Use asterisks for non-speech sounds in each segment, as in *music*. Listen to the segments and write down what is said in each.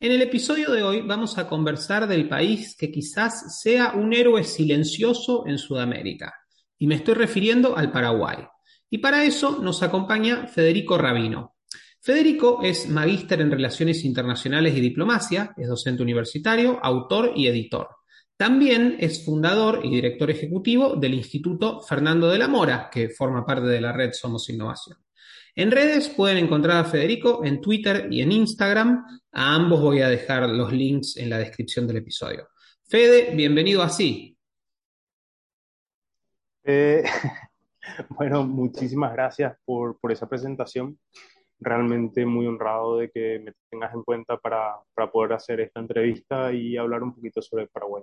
En el episodio de hoy vamos a conversar del país que quizás sea un héroe silencioso en Sudamérica, y me estoy refiriendo al Paraguay. Y para eso nos acompaña Federico Rabino. Federico es magíster en Relaciones Internacionales y Diplomacia, es docente universitario, autor y editor. También es fundador y director ejecutivo del Instituto Fernando de la Mora, que forma parte de la red Somos Innovación. En redes pueden encontrar a Federico en Twitter y en Instagram. A ambos voy a dejar los links en la descripción del episodio. Fede, bienvenido a Sí. Eh, *laughs* bueno, muchísimas gracias por, esa presentación. Realmente muy honrado de que me tengas en cuenta para, poder hacer esta entrevista y hablar un poquito sobre Paraguay.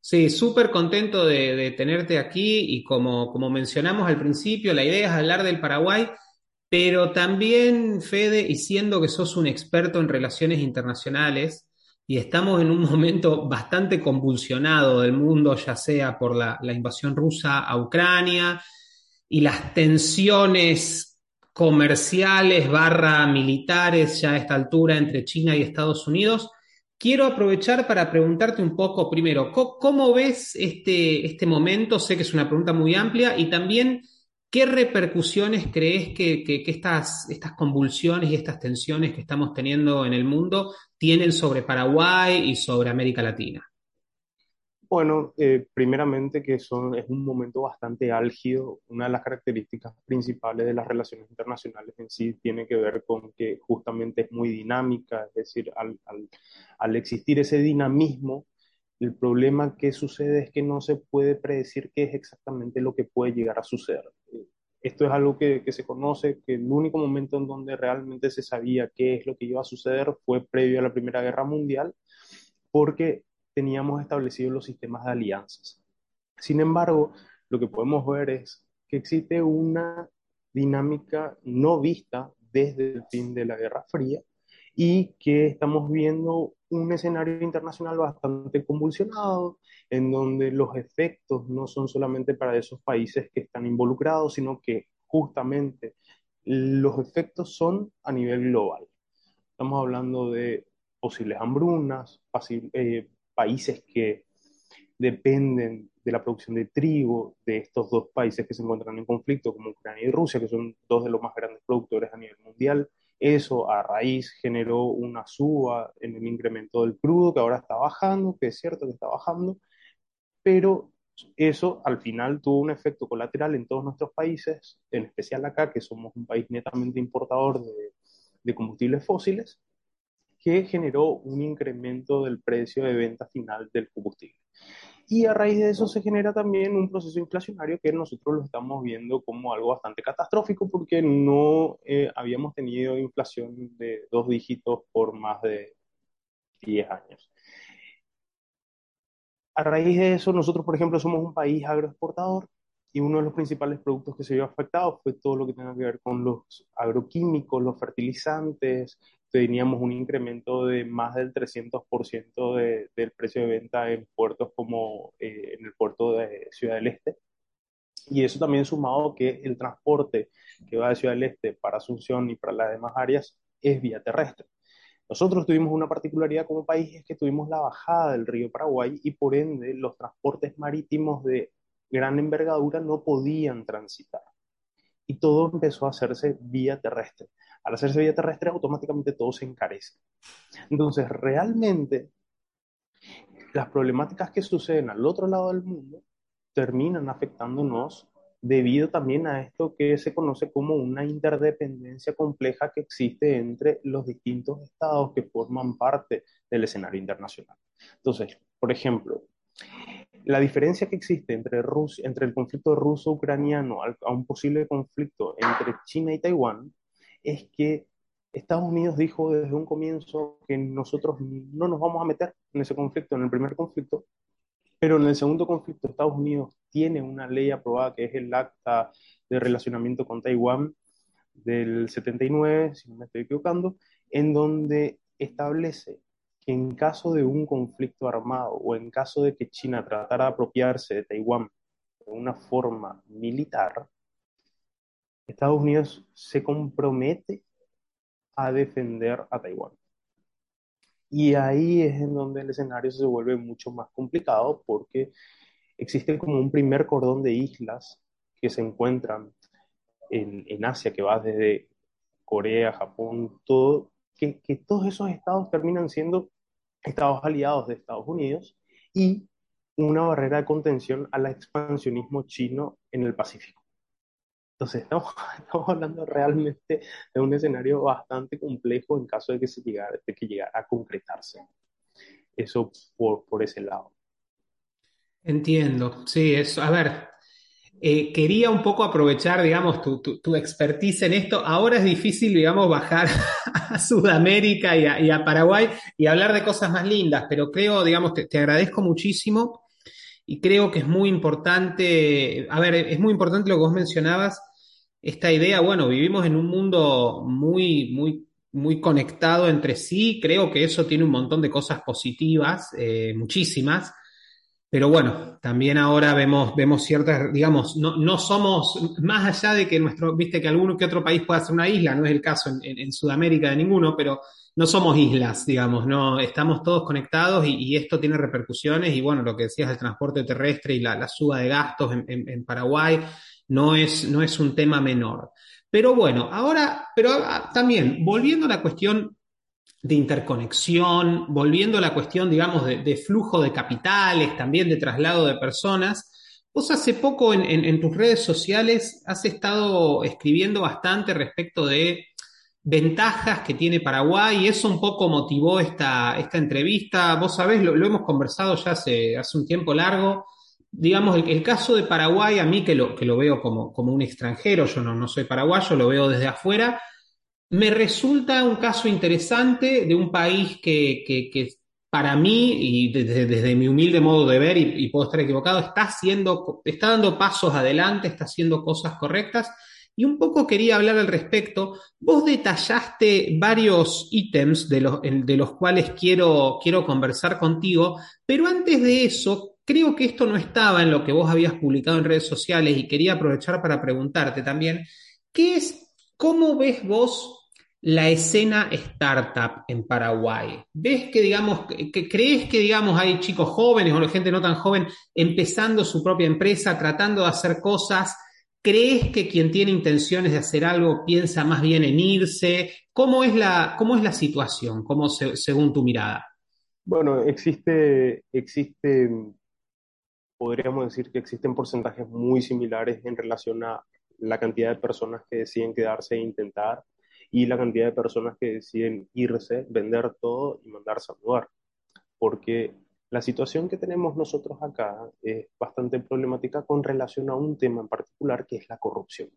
Sí, súper contento de, tenerte aquí y como, como mencionamos al principio, la idea es hablar del Paraguay pero también, Fede, y siendo que sos un experto en relaciones internacionales, y estamos en un momento bastante convulsionado del mundo, ya sea por la, invasión rusa a Ucrania y las tensiones comerciales barra militares ya a esta altura entre China y Estados Unidos, quiero aprovechar para preguntarte un poco primero, ¿cómo, ves este, este momento? Sé que es una pregunta muy amplia y también ¿Qué repercusiones crees que, estas, convulsiones y estas tensiones que estamos teniendo en el mundo tienen sobre Paraguay y sobre América Latina? Bueno, eh, primeramente que es un momento bastante álgido. Una de las características principales de las relaciones internacionales en sí tiene que ver con que justamente es muy dinámica, es decir, al existir ese dinamismo, el problema que sucede es que no se puede predecir qué es exactamente lo que puede llegar a suceder. Esto es algo que, se conoce, que el único momento en donde realmente se sabía qué es lo que iba a suceder fue previo a la Primera Guerra Mundial, porque teníamos establecidos los sistemas de alianzas. Sin embargo, lo que podemos ver es que existe una dinámica no vista desde el fin de la Guerra Fría y que estamos viendo un escenario internacional bastante convulsionado, en donde los efectos no son solamente para esos países que están involucrados, sino que justamente los efectos son a nivel global. Estamos hablando de posibles hambrunas, eh, países que dependen de la producción de trigo de estos dos países que se encuentran en conflicto, como Ucrania y Rusia, que son dos de los más grandes productores a nivel mundial. Eso a raíz generó una suba en el incremento del crudo, que ahora está bajando, que es cierto que está bajando, pero eso al final tuvo un efecto colateral en todos nuestros países, en especial acá, que somos un país netamente importador de, de combustibles fósiles, que generó un incremento del precio de venta final del combustible. Y a raíz de eso se genera también un proceso inflacionario que nosotros lo estamos viendo como algo bastante catastrófico porque no eh, habíamos tenido inflación de dos dígitos por más de 10 años. A raíz de eso, nosotros, por ejemplo, somos un país agroexportador y uno de los principales productos que se vio afectado fue todo lo que tenga que ver con los agroquímicos, los fertilizantes, teníamos un incremento de más del 300% de, del precio de venta en puertos como eh, en el puerto de Ciudad del Este. Y eso también sumado que el transporte que va de Ciudad del Este para Asunción y para las demás áreas es vía terrestre. Nosotros tuvimos una particularidad como país, es que tuvimos la bajada del río Paraguay y por ende los transportes marítimos de gran envergadura no podían transitar. Y todo empezó a hacerse vía terrestre al hacerse vía terrestre, automáticamente todo se encarece. Entonces, realmente, las problemáticas que suceden al otro lado del mundo terminan afectándonos debido también a esto que se conoce como una interdependencia compleja que existe entre los distintos estados que forman parte del escenario internacional. Entonces, por ejemplo, la diferencia que existe entre, Rusia, entre el conflicto ruso-ucraniano a un posible conflicto entre China y Taiwán es que Estados Unidos dijo desde un comienzo que nosotros no nos vamos a meter en ese conflicto, en el primer conflicto, Pero en el segundo conflicto, Estados Unidos tiene una ley aprobada que es el Acta de Relacionamiento con Taiwán del 79, si no me estoy equivocando, en donde establece que en caso de un conflicto armado o en caso de que China tratara de apropiarse de Taiwán de una forma militar, Estados Unidos se compromete a defender a Taiwán. Y ahí es en donde el escenario se vuelve mucho más complicado porque existe como un primer cordón de islas que se encuentran en, en Asia, que va desde Corea, Japón, todo, que, que todos esos estados terminan siendo estados aliados de Estados Unidos y una barrera de contención al expansionismo chino en el Pacífico. Entonces, estamos, *laughs* estamos, hablando realmente de un escenario bastante complejo en caso de que, se llegara, de que llegara a concretarse. Eso por, por ese lado. Entiendo, sí, eso. A ver, eh, quería un poco aprovechar, digamos, tu, tu, tu, expertise en esto. Ahora es difícil, digamos, bajar *laughs* a Sudamérica y a, Paraguay y hablar de cosas más lindas, pero creo, digamos, te, te, agradezco muchísimo y creo que es muy importante, a ver, es muy importante lo que vos mencionabas, esta idea, bueno, vivimos en un mundo muy, muy, muy conectado entre sí, creo que eso tiene un montón de cosas positivas, eh, muchísimas pero bueno, también ahora vemos, vemos ciertas, digamos, no, no somos, más allá de que nuestro, viste que alguno que otro país pueda ser una isla, no es el caso en, en, Sudamérica de ninguno, pero no somos islas, digamos, no, estamos todos conectados y, esto tiene repercusiones y bueno, lo que decías del transporte terrestre y la, la suba de gastos en, en, Paraguay no es, no es un tema menor. Pero bueno, ahora, pero ah, también, volviendo a la cuestión de interconexión, volviendo a la cuestión, digamos, de, flujo de capitales, también de traslado de personas. Vos hace poco en, tus redes sociales has estado escribiendo bastante respecto de ventajas que tiene Paraguay y eso un poco motivó esta, esta entrevista. Vos sabés, lo, lo hemos conversado ya hace, hace un tiempo largo. Digamos, el, el, caso de Paraguay, a mí que lo, que lo veo como, como un extranjero, yo no, no soy paraguayo, lo veo desde afuera, me resulta un caso interesante de un país que, que, que para mí, y desde, mi humilde modo de ver, y, y, puedo estar equivocado, está haciendo, está dando pasos adelante, está haciendo cosas correctas. Y un poco quería hablar al respecto. Vos detallaste varios ítems de los, de los cuales quiero, quiero conversar contigo, pero antes de eso, creo que esto no estaba en lo que vos habías publicado en redes sociales y quería aprovechar para preguntarte también, ¿qué es, cómo ves vos la escena startup en Paraguay? ¿Ves que, digamos, que crees que, digamos, hay chicos jóvenes o gente no tan joven empezando su propia empresa, tratando de hacer cosas? ¿Crees que quien tiene intenciones de hacer algo piensa más bien en irse? ¿Cómo es la, cómo es la situación, cómo se, según tu mirada? Bueno, existe, existe, podríamos decir que existen porcentajes muy similares en relación a la cantidad de personas que deciden quedarse e intentar y la cantidad de personas que deciden irse, vender todo y mandarse a mudar. Porque la situación que tenemos nosotros acá es bastante problemática con relación a un tema en particular que es la corrupción.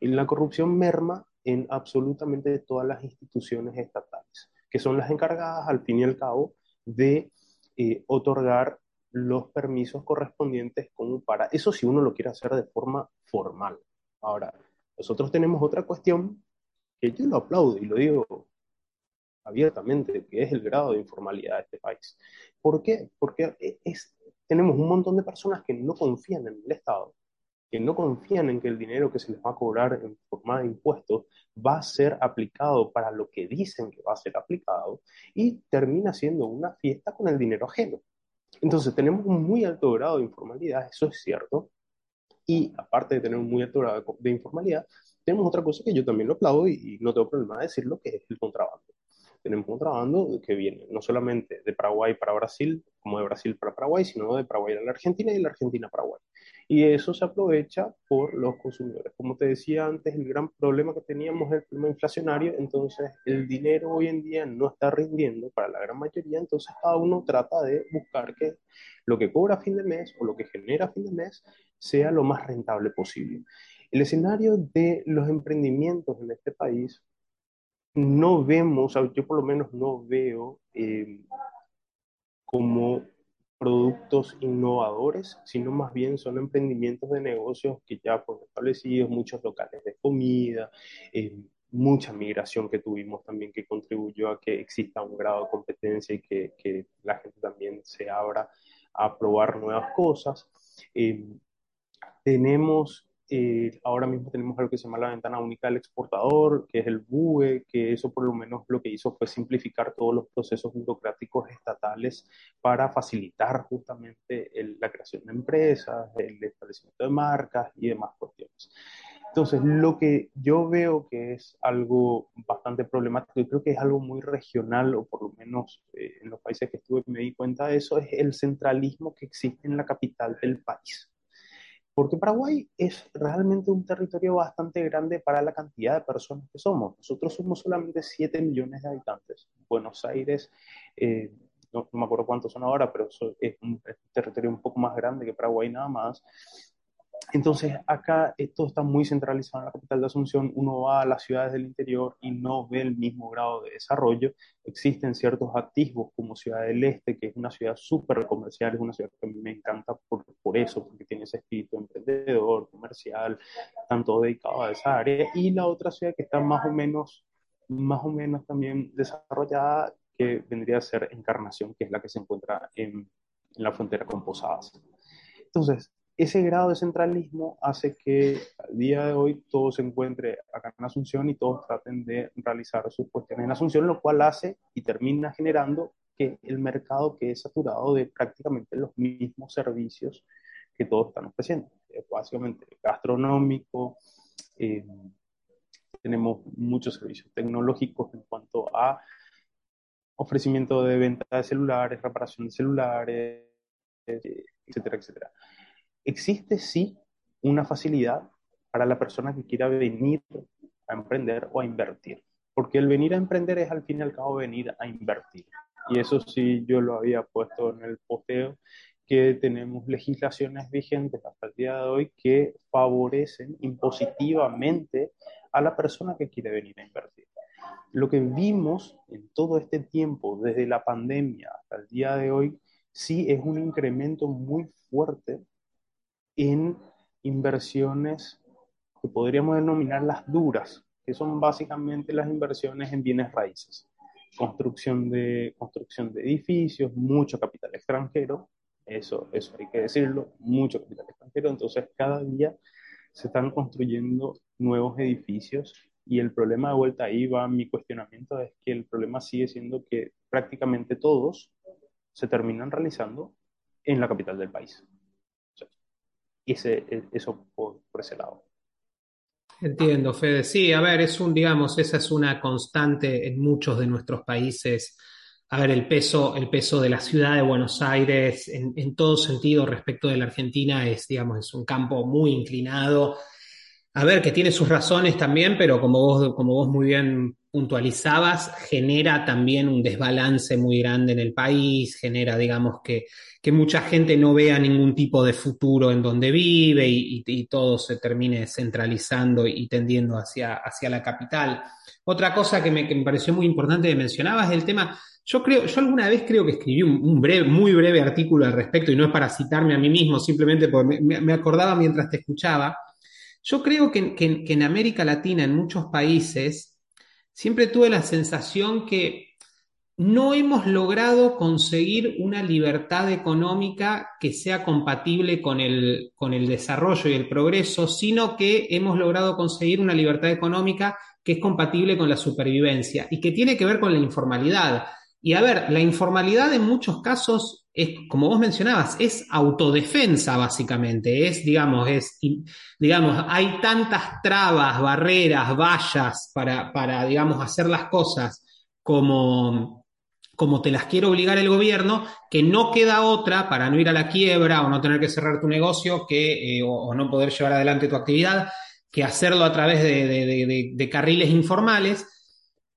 Y la corrupción merma en absolutamente todas las instituciones estatales, que son las encargadas al fin y al cabo de eh, otorgar los permisos correspondientes como para, eso si uno lo quiere hacer de forma formal. Ahora, nosotros tenemos otra cuestión que yo lo aplaudo y lo digo abiertamente, que es el grado de informalidad de este país. ¿Por qué? Porque es, tenemos un montón de personas que no confían en el Estado, que no confían en que el dinero que se les va a cobrar en forma de impuestos va a ser aplicado para lo que dicen que va a ser aplicado y termina siendo una fiesta con el dinero ajeno. Entonces tenemos un muy alto grado de informalidad, eso es cierto, y aparte de tener un muy alto grado de informalidad, tenemos otra cosa que yo también lo aplaudo y, y no tengo problema de decirlo, que es el contrabando. Tenemos contrabando que viene no solamente de Paraguay para Brasil, como de Brasil para Paraguay, sino de Paraguay a la Argentina y de la Argentina a Paraguay. Y eso se aprovecha por los consumidores. Como te decía antes, el gran problema que teníamos es el problema inflacionario, entonces el dinero hoy en día no está rindiendo para la gran mayoría, entonces cada uno trata de buscar que lo que cobra a fin de mes o lo que genera a fin de mes sea lo más rentable posible. El escenario de los emprendimientos en este país no vemos, yo por lo menos no veo eh, como productos innovadores, sino más bien son emprendimientos de negocios que ya fueron establecidos, muchos locales de comida, eh, mucha migración que tuvimos también que contribuyó a que exista un grado de competencia y que, que la gente también se abra a probar nuevas cosas. Eh, tenemos eh, ahora mismo tenemos algo que se llama la ventana única del exportador, que es el BUE, que eso por lo menos lo que hizo fue simplificar todos los procesos burocráticos estatales para facilitar justamente la creación de empresas, el establecimiento de marcas y demás cuestiones. Entonces, lo que yo veo que es algo bastante problemático y creo que es algo muy regional, o por lo menos eh, en los países que estuve me di cuenta de eso, es el centralismo que existe en la capital del país porque Paraguay es realmente un territorio bastante grande para la cantidad de personas que somos. Nosotros somos solamente 7 millones de habitantes. Buenos Aires, eh, no, me acuerdo cuántos son ahora, pero es un, es un territorio un poco más grande que Paraguay nada más. Entonces, acá todo está muy centralizado en la capital de Asunción. Uno va a las ciudades del interior y no ve el mismo grado de desarrollo. Existen ciertos atisbos como Ciudad del Este, que es una ciudad súper comercial, es una ciudad que a mí me encanta por, por eso, porque tiene ese espíritu emprendedor, comercial, tanto dedicado a esa área. Y la otra ciudad que está más o menos, más o menos también desarrollada, que vendría a ser Encarnación, que es la que se encuentra en, en la frontera con Posadas. Entonces, ese grado de centralismo hace que al día de hoy todo se encuentre acá en Asunción y todos traten de realizar sus cuestiones en Asunción, lo cual hace y termina generando que el mercado quede saturado de prácticamente los mismos servicios que todos están ofreciendo. Básicamente gastronómico, eh, tenemos muchos servicios tecnológicos en cuanto a ofrecimiento de venta de celulares, reparación de celulares, etcétera, etcétera existe sí una facilidad para la persona que quiera venir a emprender o a invertir. Porque el venir a emprender es al fin y al cabo venir a invertir. Y eso sí yo lo había puesto en el posteo, que tenemos legislaciones vigentes hasta el día de hoy que favorecen impositivamente a la persona que quiere venir a invertir. Lo que vimos en todo este tiempo, desde la pandemia hasta el día de hoy, sí es un incremento muy fuerte en inversiones que podríamos denominar las duras, que son básicamente las inversiones en bienes raíces. Construcción de, construcción de edificios, mucho capital extranjero, eso, eso hay que decirlo, mucho capital extranjero, entonces cada día se están construyendo nuevos edificios y el problema de vuelta ahí va mi cuestionamiento, es que el problema sigue siendo que prácticamente todos se terminan realizando en la capital del país ese, e, eso por, ese lado. Entiendo, Fede. Sí, a ver, es un, digamos, esa es una constante en muchos de nuestros países. A ver, el peso, el peso de la ciudad de Buenos Aires en, en todo sentido respecto de la Argentina es, digamos, es un campo muy inclinado. A ver, que tiene sus razones también, pero como vos, como vos muy bien puntualizabas, genera también un desbalance muy grande en el país, genera, digamos, que, que mucha gente no vea ningún tipo de futuro en donde vive y, todo se termine centralizando y tendiendo hacia, hacia la capital. Otra cosa que me, que me pareció muy importante que mencionabas el tema, yo creo, yo alguna vez creo que escribí un, breve, muy breve artículo al respecto y no es para citarme a mí mismo, simplemente porque me acordaba mientras te escuchaba. Yo creo que, en América Latina, en muchos países, siempre tuve la sensación que no hemos logrado conseguir una libertad económica que sea compatible con el, con el desarrollo y el progreso, sino que hemos logrado conseguir una libertad económica que es compatible con la supervivencia y que tiene que ver con la informalidad. Y a ver, la informalidad en muchos casos es, como vos mencionabas, es autodefensa básicamente, es, digamos, es, digamos, hay tantas trabas, barreras, vallas para, para, digamos, hacer las cosas como, como te las quiere obligar el gobierno, que no queda otra para no ir a la quiebra o no tener que cerrar tu negocio que, eh, o, no poder llevar adelante tu actividad, que hacerlo a través de carriles informales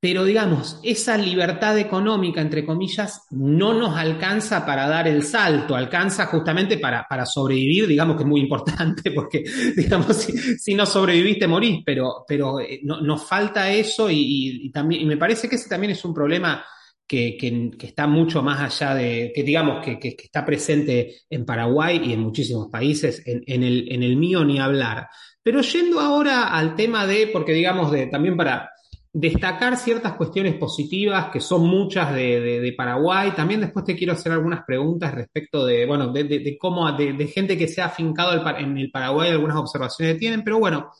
pero digamos, esa libertad económica, entre comillas, no nos alcanza para dar el salto, alcanza justamente para, para sobrevivir, digamos que es muy importante, *laughs* porque digamos, si, no sobreviviste morís, pero, pero eh, no, nos falta eso y, también, me parece que ese también es un problema que, está mucho más allá de, que digamos, que, está presente en Paraguay y en muchísimos países, en, el, en el mío ni hablar. Pero yendo ahora al tema de, porque digamos, de, también para destacar ciertas cuestiones positivas, que son muchas de, Paraguay, también después te quiero hacer algunas preguntas respecto de, bueno, de, cómo, de, gente que se ha afincado en el Paraguay, algunas observaciones que tienen, pero bueno,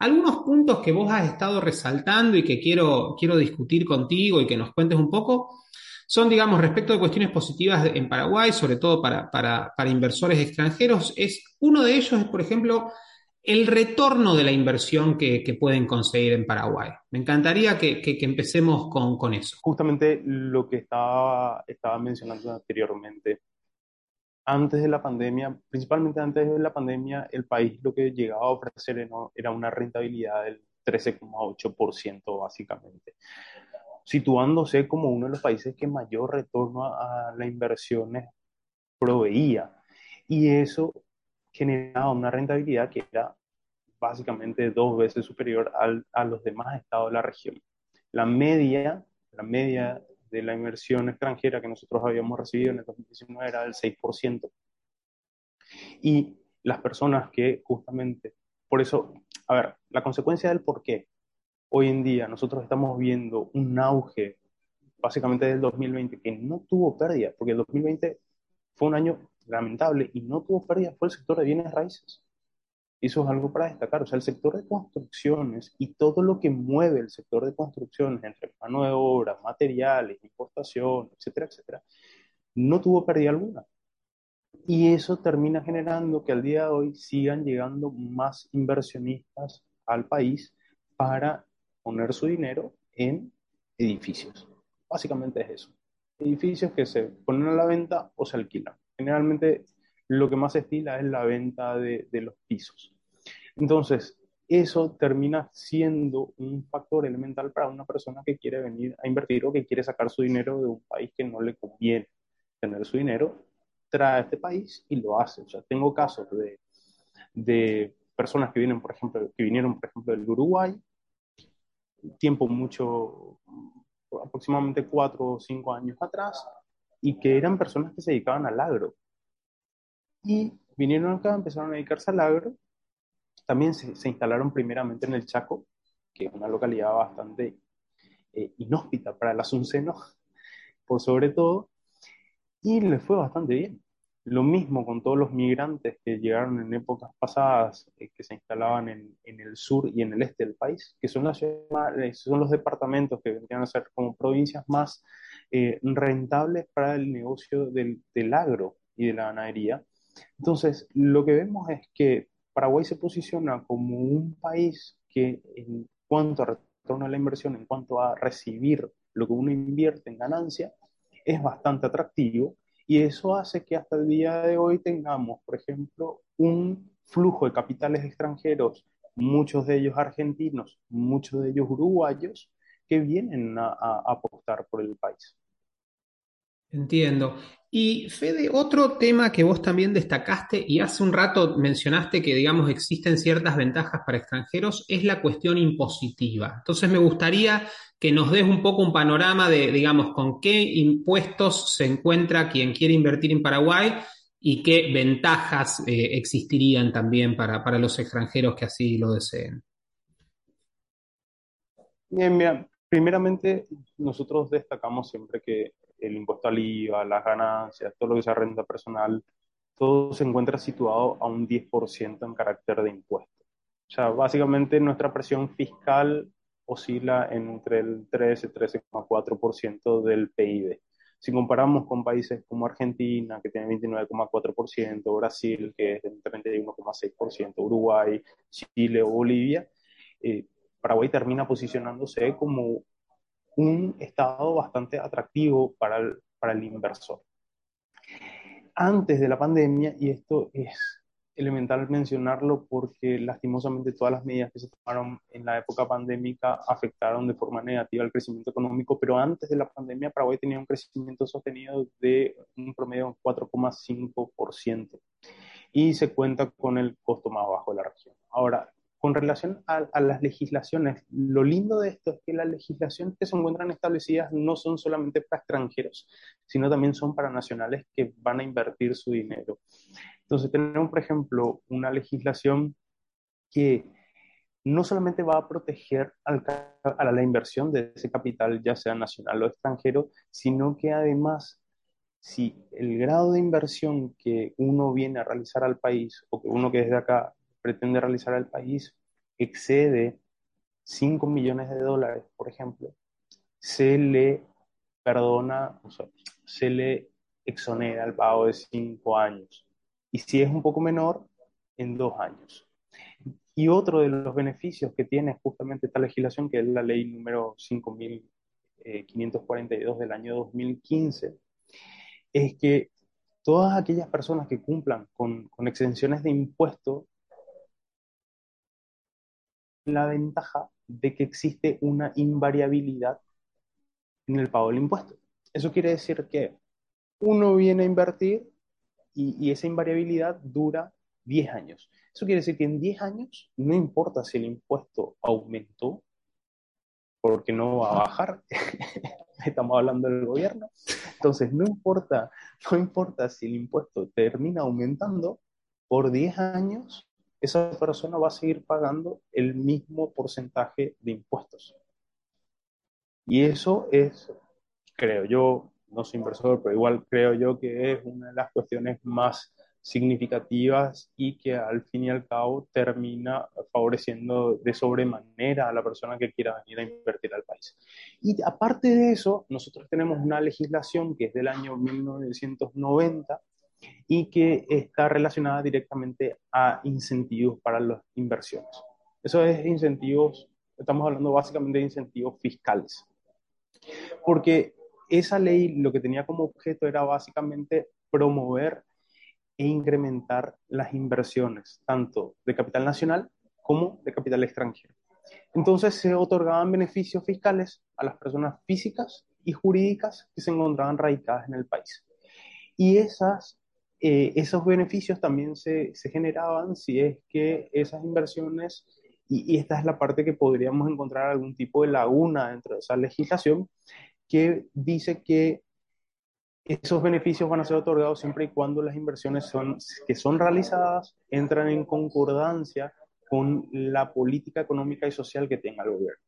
algunos puntos que vos has estado resaltando y que quiero, quiero discutir contigo y que nos cuentes un poco son, digamos, respecto de cuestiones positivas en Paraguay, sobre todo para, para, inversores extranjeros. Es, uno de ellos es, por ejemplo, el retorno de la inversión que, pueden conseguir en Paraguay. Me encantaría que, empecemos con, eso. Justamente lo que estaba, estaba mencionando anteriormente antes de la pandemia, principalmente antes de la pandemia, el país lo que llegaba a ofrecer era una rentabilidad del 13,8% básicamente, situándose como uno de los países que mayor retorno a, las inversiones proveía. Y eso generaba una rentabilidad que era básicamente dos veces superior a los demás estados de la región. La media, la media de la inversión extranjera que nosotros habíamos recibido en el 2019 era del 6%. Y las personas que justamente, por eso, a ver, la consecuencia del por qué hoy en día nosotros estamos viendo un auge, básicamente del 2020, que no tuvo pérdida, porque el 2020 fue un año lamentable y no tuvo pérdida, fue el sector de bienes raíces. Eso es algo para destacar. O sea, el sector de construcciones y todo lo que mueve el sector de construcciones entre mano de obra, materiales, importación, etcétera, etcétera, no tuvo pérdida alguna. Y eso termina generando que al día de hoy sigan llegando más inversionistas al país para poner su dinero en edificios. Básicamente es eso. Edificios que se ponen a la venta o se alquilan. Generalmente lo que más se estila es la venta de, de los pisos. Entonces, eso termina siendo un factor elemental para una persona que quiere venir a invertir o que quiere sacar su dinero de un país que no le conviene tener su dinero, trae a este país y lo hace. O sea, tengo casos de, de personas que vienen, por ejemplo, que vinieron, por ejemplo, del Uruguay, tiempo mucho, aproximadamente cuatro o cinco años atrás, y que eran personas que se dedicaban al agro. Y vinieron acá, empezaron a dedicarse al agro también se, instalaron primeramente en el Chaco, que es una localidad bastante eh, inhóspita para el asunceno, *laughs* por sobre todo, y les fue bastante bien. Lo mismo con todos los migrantes que llegaron en épocas pasadas, eh, que se instalaban en, en, el sur y en el este del país, que son, las, eh, son los departamentos que vendrían a ser como provincias más rentables para el negocio del, del agro y de la ganadería. Entonces, lo que vemos es que Paraguay se posiciona como un país que en cuanto a retorno a la inversión, en cuanto a recibir lo que uno invierte en ganancia, es bastante atractivo y eso hace que hasta el día de hoy tengamos, por ejemplo, un flujo de capitales extranjeros, muchos de ellos argentinos, muchos de ellos uruguayos, que vienen a apostar por el país. Entiendo. Y Fede, otro tema que vos también destacaste y hace un rato mencionaste que, digamos, existen ciertas ventajas para extranjeros, es la cuestión impositiva. Entonces me gustaría que nos des un poco un panorama de, digamos, con qué impuestos se encuentra quien quiere invertir en Paraguay y qué ventajas eh, existirían también para, para los extranjeros que así lo deseen. Bien, mira, primeramente nosotros destacamos siempre que el impuesto al IVA, las ganancias, todo lo que sea renta personal, todo se encuentra situado a un 10% en carácter de impuesto. O sea, básicamente nuestra presión fiscal oscila entre el 13 y 13,4% del PIB. Si comparamos con países como Argentina, que tiene 29,4%, Brasil, que es del 31,6%, Uruguay, Chile o Bolivia, eh, Paraguay termina posicionándose como un estado bastante atractivo para el, para el inversor. Antes de la pandemia, y esto es elemental mencionarlo porque lastimosamente todas las medidas que se tomaron en la época pandémica afectaron de forma negativa el crecimiento económico, pero antes de la pandemia Paraguay tenía un crecimiento sostenido de un promedio de 4,5% y se cuenta con el costo más bajo de la región. Ahora, con relación a, las legislaciones, lo lindo de esto es que las legislaciones que se encuentran establecidas no son solamente para extranjeros, sino también son para nacionales que van a invertir su dinero. Entonces tenemos, por ejemplo, una legislación que no solamente va a proteger a la inversión de ese capital, ya sea nacional o extranjero, sino que además, si el grado de inversión que uno viene a realizar al país o que uno que desde acá pretende realizar al país excede 5 millones de dólares, por ejemplo, se le perdona, o sea, se le exonera el pago de 5 años. Y si es un poco menor, en 2 años. Y otro de los beneficios que tiene justamente esta legislación, que es la ley número 5542 del año 2015, es que todas aquellas personas que cumplan con, con exenciones de impuestos la ventaja de que existe una invariabilidad en el pago del impuesto. Eso quiere decir que uno viene a invertir y, esa invariabilidad dura 10 años. Eso quiere decir que en 10 años no importa si el impuesto aumentó, porque no va a bajar, *laughs* estamos hablando del gobierno, entonces no importa, no importa si el impuesto termina aumentando, por 10 años esa persona va a seguir pagando el mismo porcentaje de impuestos. Y eso es, creo yo, no soy inversor, pero igual creo yo que es una de las cuestiones más significativas y que al fin y al cabo termina favoreciendo de sobremanera a la persona que quiera venir a invertir al país. Y aparte de eso, nosotros tenemos una legislación que es del año 1990 y que está relacionada directamente a incentivos para las inversiones. Eso es incentivos, estamos hablando básicamente de incentivos fiscales. Porque esa ley lo que tenía como objeto era básicamente promover e incrementar las inversiones, tanto de capital nacional como de capital extranjero. Entonces se otorgaban beneficios fiscales a las personas físicas y jurídicas que se encontraban radicadas en el país. Y esas eh, esos beneficios también se, se, generaban si es que esas inversiones, y, esta es la parte que podríamos encontrar algún tipo de laguna dentro de esa legislación, que dice que esos beneficios van a ser otorgados siempre y cuando las inversiones son, que son realizadas entran en concordancia con la política económica y social que tenga el gobierno.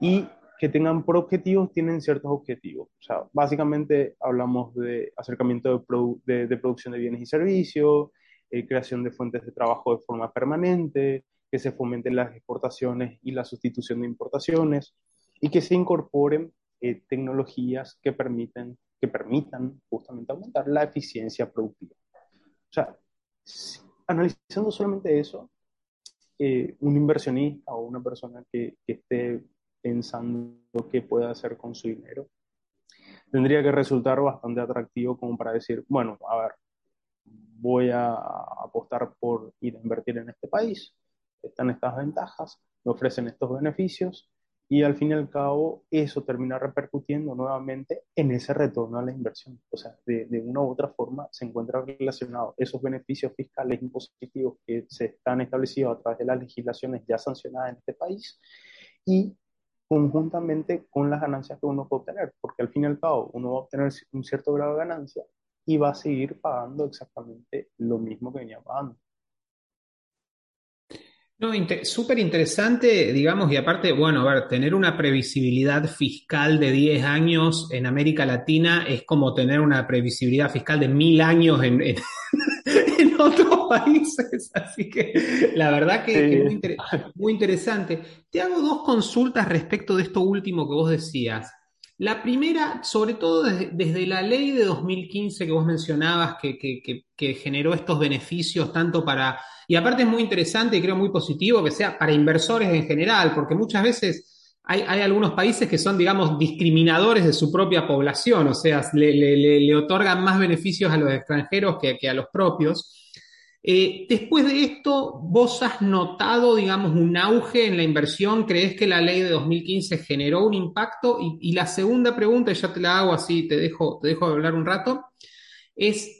Y que tengan por objetivos tienen ciertos objetivos. O sea, básicamente hablamos de acercamiento de, de, producción de bienes y servicios, eh, creación de fuentes de trabajo de forma permanente, que se fomenten las exportaciones y la sustitución de importaciones y que se incorporen eh, tecnologías que, permiten, que permitan justamente aumentar la eficiencia productiva. O sea, analizando solamente eso, eh, un inversionista o una persona que, que esté pensando qué puede hacer con su dinero, tendría que resultar bastante atractivo como para decir, bueno, a ver, voy a apostar por ir a invertir en este país, están estas ventajas, me ofrecen estos beneficios y al fin y al cabo eso termina repercutiendo nuevamente en ese retorno a la inversión. O sea, de, de una u otra forma se encuentra relacionado esos beneficios fiscales impositivos que se están establecidos a través de las legislaciones ya sancionadas en este país y conjuntamente con las ganancias que uno puede obtener, porque al fin y al cabo uno va a obtener un cierto grado de ganancia y va a seguir pagando exactamente lo mismo que venía pagando. No, súper interesante, digamos, y aparte, bueno, a ver, tener una previsibilidad fiscal de 10 años en América Latina es como tener una previsibilidad fiscal de mil años en, *laughs* otros países. Así que la verdad que, es muy, interesante. Te hago dos consultas respecto de esto último que vos decías. La primera, sobre todo desde, la ley de 2015 que vos mencionabas, que, que, generó estos beneficios tanto para, y aparte es muy interesante y creo muy positivo que sea para inversores en general, porque muchas veces hay, algunos países que son, digamos, discriminadores de su propia población, o sea, le, le otorgan más beneficios a los extranjeros que, a los propios. Eh, después de esto, ¿vos has notado, digamos, un auge en la inversión? ¿Crees que la ley de 2015 generó un impacto? Y, la segunda pregunta, ya te la hago así, te dejo, te dejo hablar un rato, es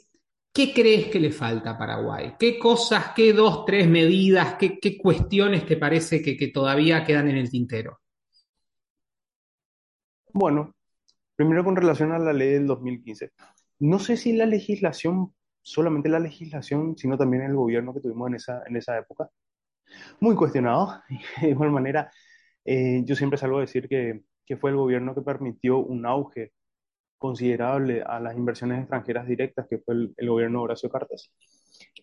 ¿Qué crees que le falta a Paraguay? ¿Qué cosas, qué dos, tres medidas, qué, cuestiones te parece que, que todavía quedan en el tintero? Bueno, primero con relación a la ley del 2015. No sé si la legislación, solamente la legislación, sino también el gobierno que tuvimos en esa, en esa época, muy cuestionado. *laughs* De igual manera, eh, yo siempre salgo a decir que, que fue el gobierno que permitió un auge considerable a las inversiones extranjeras directas, que fue el, el gobierno de Horacio Cartes.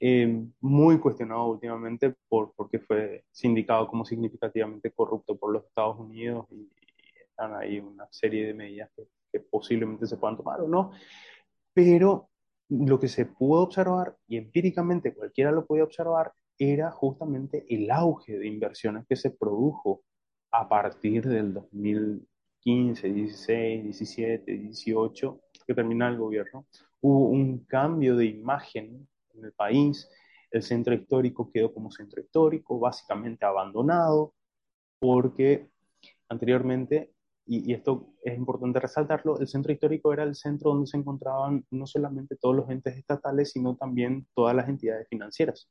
Eh, muy cuestionado últimamente por, porque fue sindicado como significativamente corrupto por los Estados Unidos y, y están ahí una serie de medidas que, que posiblemente se puedan tomar o no. Pero lo que se pudo observar, y empíricamente cualquiera lo podía observar, era justamente el auge de inversiones que se produjo a partir del 2015, 16, 17, 18, que termina el gobierno. Hubo un cambio de imagen en el país. El centro histórico quedó como centro histórico, básicamente abandonado, porque anteriormente y, esto es importante resaltarlo, el centro histórico era el centro donde se encontraban no solamente todos los entes estatales, sino también todas las entidades financieras.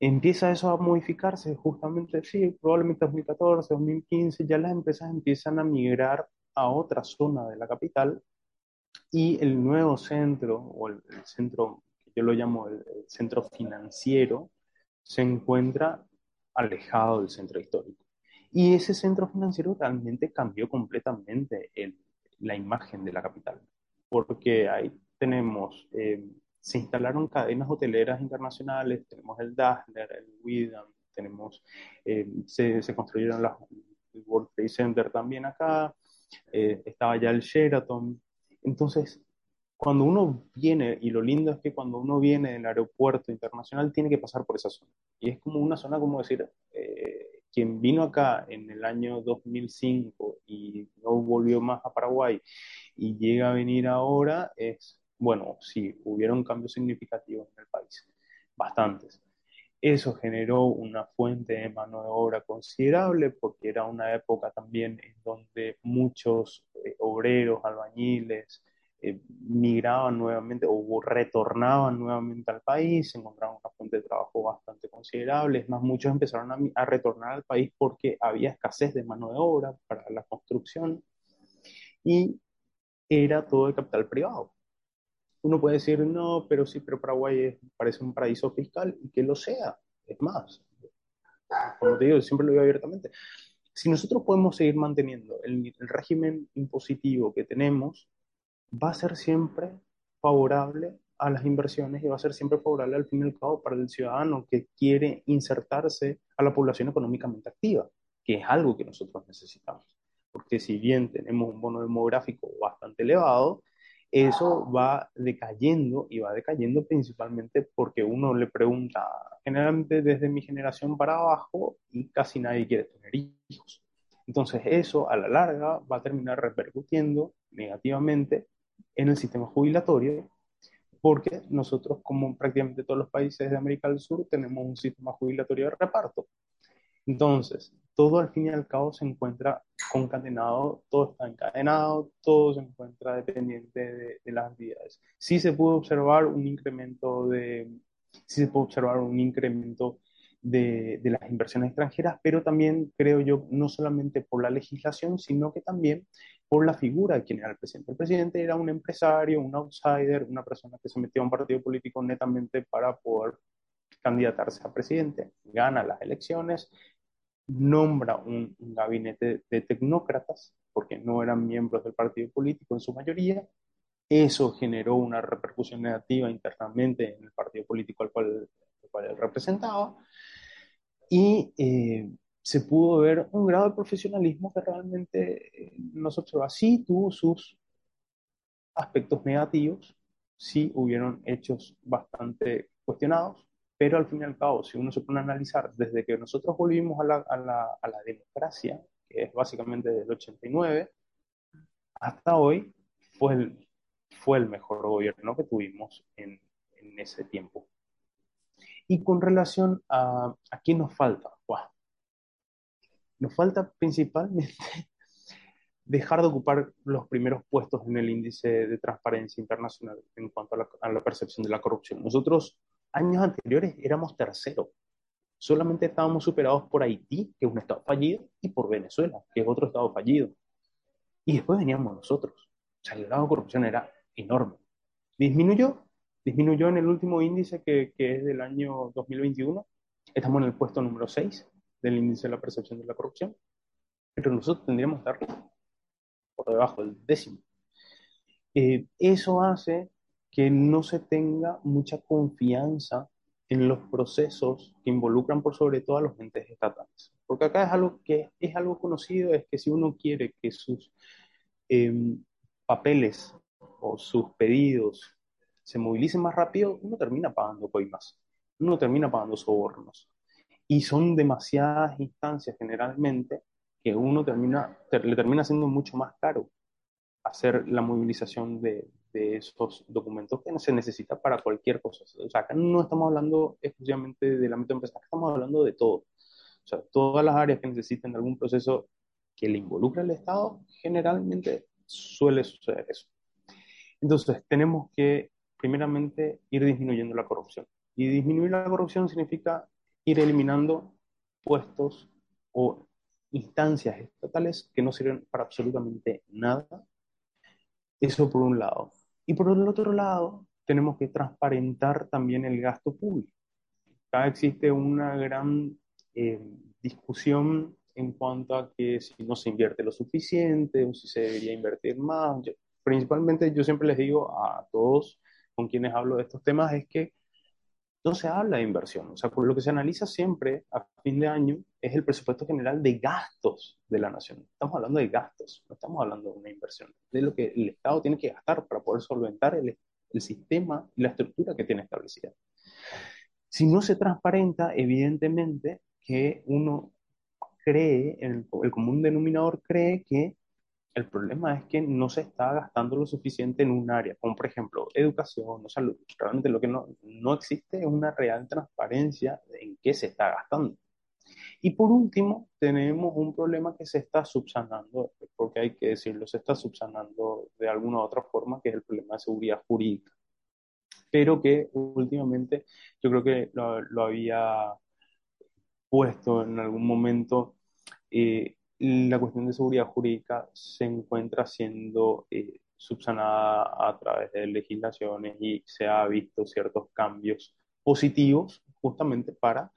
Empieza eso a modificarse justamente, sí, probablemente 2014, 2015, ya las empresas empiezan a migrar a otra zona de la capital y el nuevo centro, o el, el centro, yo lo llamo el centro financiero, se encuentra alejado del centro histórico. Y ese centro financiero realmente cambió completamente el, la imagen de la capital, porque ahí tenemos, eh, se instalaron cadenas hoteleras internacionales, tenemos el Dazzler, el Widam, tenemos, eh, se, se, construyeron las, el World Trade Center también acá, eh, estaba ya el Sheraton. Entonces, cuando uno viene, y lo lindo es que cuando uno viene del aeropuerto internacional, tiene que pasar por esa zona. Y es como una zona, como decir, eh, quien vino acá en el año 2005 y no volvió más a Paraguay y llega a venir ahora, es, bueno, sí, hubieron cambios significativos en el país, bastantes. Eso generó una fuente de mano de obra considerable porque era una época también en donde muchos eh, obreros, albañiles, eh, migraban nuevamente o retornaban nuevamente al país, encontraban una fuente de trabajo bastante considerable. Es más, muchos empezaron a, retornar al país porque había escasez de mano de obra para la construcción y era todo de capital privado. Uno puede decir, no, pero sí, pero Paraguay es, parece un paraíso fiscal y que lo sea. Es más, como te digo, siempre lo digo abiertamente. Si nosotros podemos seguir manteniendo el régimen impositivo que tenemos, va a ser siempre favorable a las inversiones y va a ser siempre favorable al fin y al cabo para el ciudadano que quiere insertarse a la población económicamente activa, que es algo que nosotros necesitamos. Porque si bien tenemos un bono demográfico bastante elevado, eso va decayendo y va decayendo principalmente porque uno le pregunta, generalmente desde mi generación para abajo, y casi nadie quiere tener hijos. Entonces eso a la larga va a terminar repercutiendo negativamente en el sistema jubilatorio, porque nosotros, como prácticamente todos los países de América del Sur, tenemos un sistema jubilatorio de reparto. Entonces, todo al fin y al cabo se encuentra concatenado, todo está encadenado, todo se encuentra dependiente de, de las actividades. Sí se pudo observar un incremento de, sí se puede observar un incremento de, de, las inversiones extranjeras, pero también creo yo, no solamente por la legislación, sino que también por la figura de quien era el presidente. El presidente era un empresario, un outsider, una persona que se metió a un partido político netamente para poder candidatarse a presidente, gana las elecciones, nombra un, un gabinete de tecnócratas, porque no eran miembros del partido político en su mayoría, eso generó una repercusión negativa internamente en el partido político al cual, al cual él representaba, y eh, se pudo ver un grado de profesionalismo que realmente eh, no se observa. Sí tuvo sus aspectos negativos, sí hubieron hechos bastante cuestionados, pero al fin y al cabo, si uno se pone a analizar, desde que nosotros volvimos a la, a la, a la democracia, que es básicamente desde el 89, hasta hoy, fue el, fue el mejor gobierno que tuvimos en, en ese tiempo. Y con relación a, a qué nos falta, wow. Nos falta principalmente *laughs* dejar de ocupar los primeros puestos en el índice de transparencia internacional en cuanto a la, percepción de la corrupción. Nosotros, años anteriores, éramos terceros. Solamente estábamos superados por Haití, que es un estado fallido, y por Venezuela, que es otro estado fallido. Y después veníamos nosotros. O sea, el grado de corrupción era enorme. Disminuyó, disminuyó en el último índice que, que es del año 2021. Estamos en el puesto número 6 del índice de la percepción de la corrupción. Pero nosotros tendríamos que estar por debajo del décimo. Eh, eso hace que no se tenga mucha confianza en los procesos que involucran por sobre todo a los entes estatales. Porque acá es algo que es algo conocido, es que si uno quiere que sus eh, papeles o sus pedidos se movilicen más rápido, uno termina pagando coimas, uno termina pagando sobornos. Y son demasiadas instancias generalmente que uno termina, le termina siendo mucho más caro hacer la movilización de, de esos documentos que se necesita para cualquier cosa. O sea, acá no estamos hablando exclusivamente del ámbito empresarial, estamos hablando de todo. O sea, todas las áreas que necesiten algún proceso que le involucre al Estado, generalmente suele suceder eso. Entonces, tenemos que, primeramente, ir disminuyendo la corrupción. Y disminuir la corrupción significa ir eliminando puestos o instancias estatales que no sirven para absolutamente nada. Eso por un lado. Y por el otro lado, tenemos que transparentar también el gasto público. Acá existe una gran eh, discusión en cuanto a que si no se invierte lo suficiente o si se debería invertir más. principalmente yo siempre les digo a todos con quienes hablo de estos temas es que no se habla de inversión. O sea, por lo que se analiza siempre a fin de año es el presupuesto general de gastos de la nación. Estamos hablando de gastos, no estamos hablando de una inversión, de lo que el Estado tiene que gastar para poder solventar el, sistema y la estructura que tiene establecida. Si no se transparenta, evidentemente que uno cree, el, el común denominador cree que el problema es que no se está gastando lo suficiente en un área, como por ejemplo educación o salud. Realmente lo que no, no existe es una real transparencia en qué se está gastando. Y por último, tenemos un problema que se está subsanando, porque hay que decirlo, se está subsanando de alguna u otra forma, que es el problema de seguridad jurídica. Pero que últimamente yo creo que lo, había puesto en algún momento eh, la cuestión de seguridad jurídica se encuentra siendo eh, subsanada a través de legislaciones y se ha visto ciertos cambios positivos justamente para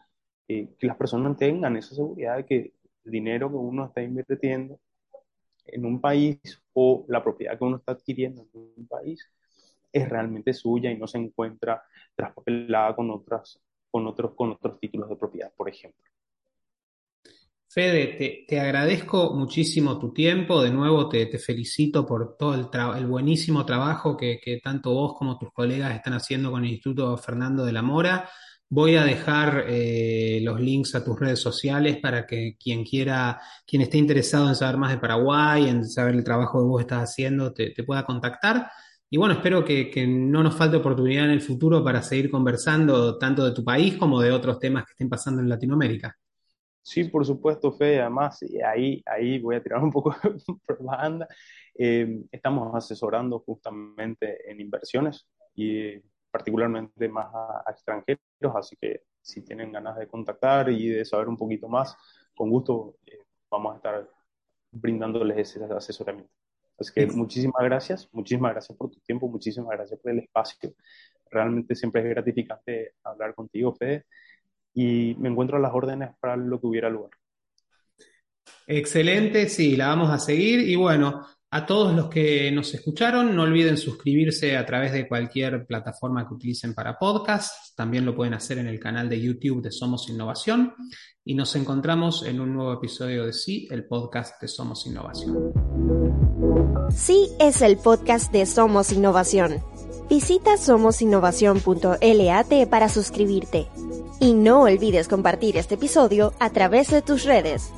eh, que las personas tengan esa seguridad de que el dinero que uno está invirtiendo en un país o la propiedad que uno está adquiriendo en un país es realmente suya y no se encuentra traspapelada con otras con otros con otros títulos de propiedad, por ejemplo. Fede, te, agradezco muchísimo tu tiempo, de nuevo te, felicito por todo el, buenísimo trabajo que, tanto vos como tus colegas están haciendo con el Instituto Fernando de la Mora. Voy a dejar eh, los links a tus redes sociales para que quien quiera, quien esté interesado en saber más de Paraguay, en saber el trabajo que vos estás haciendo, te, pueda contactar. Y bueno, espero que, que, no nos falte oportunidad en el futuro para seguir conversando tanto de tu país como de otros temas que estén pasando en Latinoamérica. Sí, por supuesto, Fede. Además, ahí, ahí voy a tirar un poco *laughs* de propaganda. Eh, estamos asesorando justamente en inversiones y particularmente más a, extranjeros, así que si tienen ganas de contactar y de saber un poquito más, con gusto eh, vamos a estar brindándoles ese asesoramiento. Así que muchísimas gracias, muchísimas gracias por tu tiempo, muchísimas gracias por el espacio. Realmente siempre es gratificante hablar contigo, Fede y me encuentro a las órdenes para lo que hubiera lugar. Excelente, sí, la vamos a seguir y bueno, a todos los que nos escucharon, no olviden suscribirse a través de cualquier plataforma que utilicen para podcast. También lo pueden hacer en el canal de YouTube de Somos Innovación. Y nos encontramos en un nuevo episodio de Sí, el podcast de Somos Innovación. Sí es el podcast de Somos Innovación. Visita somosinnovación.lat para suscribirte. Y no olvides compartir este episodio a través de tus redes.